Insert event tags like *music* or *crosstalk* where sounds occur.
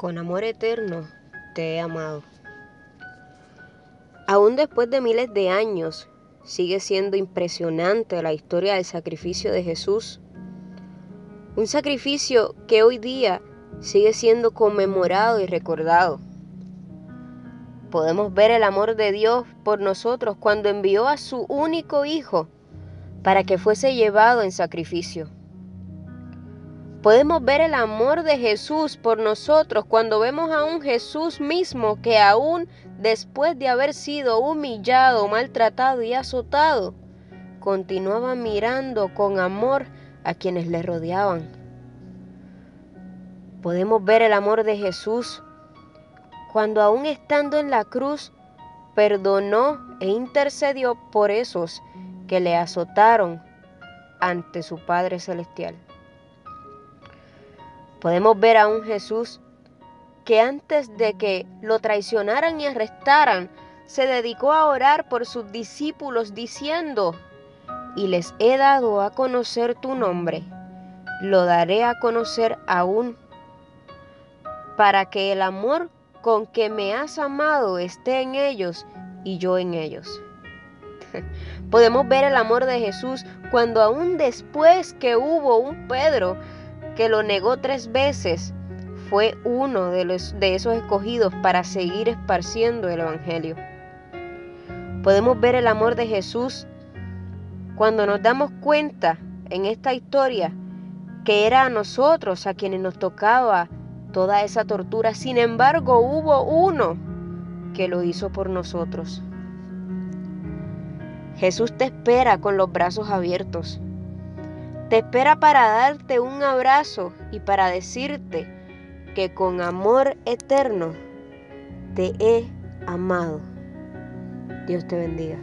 Con amor eterno te he amado. Aún después de miles de años, sigue siendo impresionante la historia del sacrificio de Jesús. Un sacrificio que hoy día sigue siendo conmemorado y recordado. Podemos ver el amor de Dios por nosotros cuando envió a su único Hijo para que fuese llevado en sacrificio. Podemos ver el amor de Jesús por nosotros cuando vemos a un Jesús mismo que aún después de haber sido humillado, maltratado y azotado, continuaba mirando con amor a quienes le rodeaban. Podemos ver el amor de Jesús cuando aún estando en la cruz, perdonó e intercedió por esos que le azotaron ante su Padre Celestial. Podemos ver a un Jesús que antes de que lo traicionaran y arrestaran, se dedicó a orar por sus discípulos diciendo, y les he dado a conocer tu nombre, lo daré a conocer aún, para que el amor con que me has amado esté en ellos y yo en ellos. *laughs* Podemos ver el amor de Jesús cuando aún después que hubo un Pedro que lo negó tres veces, fue uno de, los, de esos escogidos para seguir esparciendo el Evangelio. Podemos ver el amor de Jesús cuando nos damos cuenta en esta historia que era a nosotros a quienes nos tocaba toda esa tortura. Sin embargo, hubo uno que lo hizo por nosotros. Jesús te espera con los brazos abiertos. Te espera para darte un abrazo y para decirte que con amor eterno te he amado. Dios te bendiga.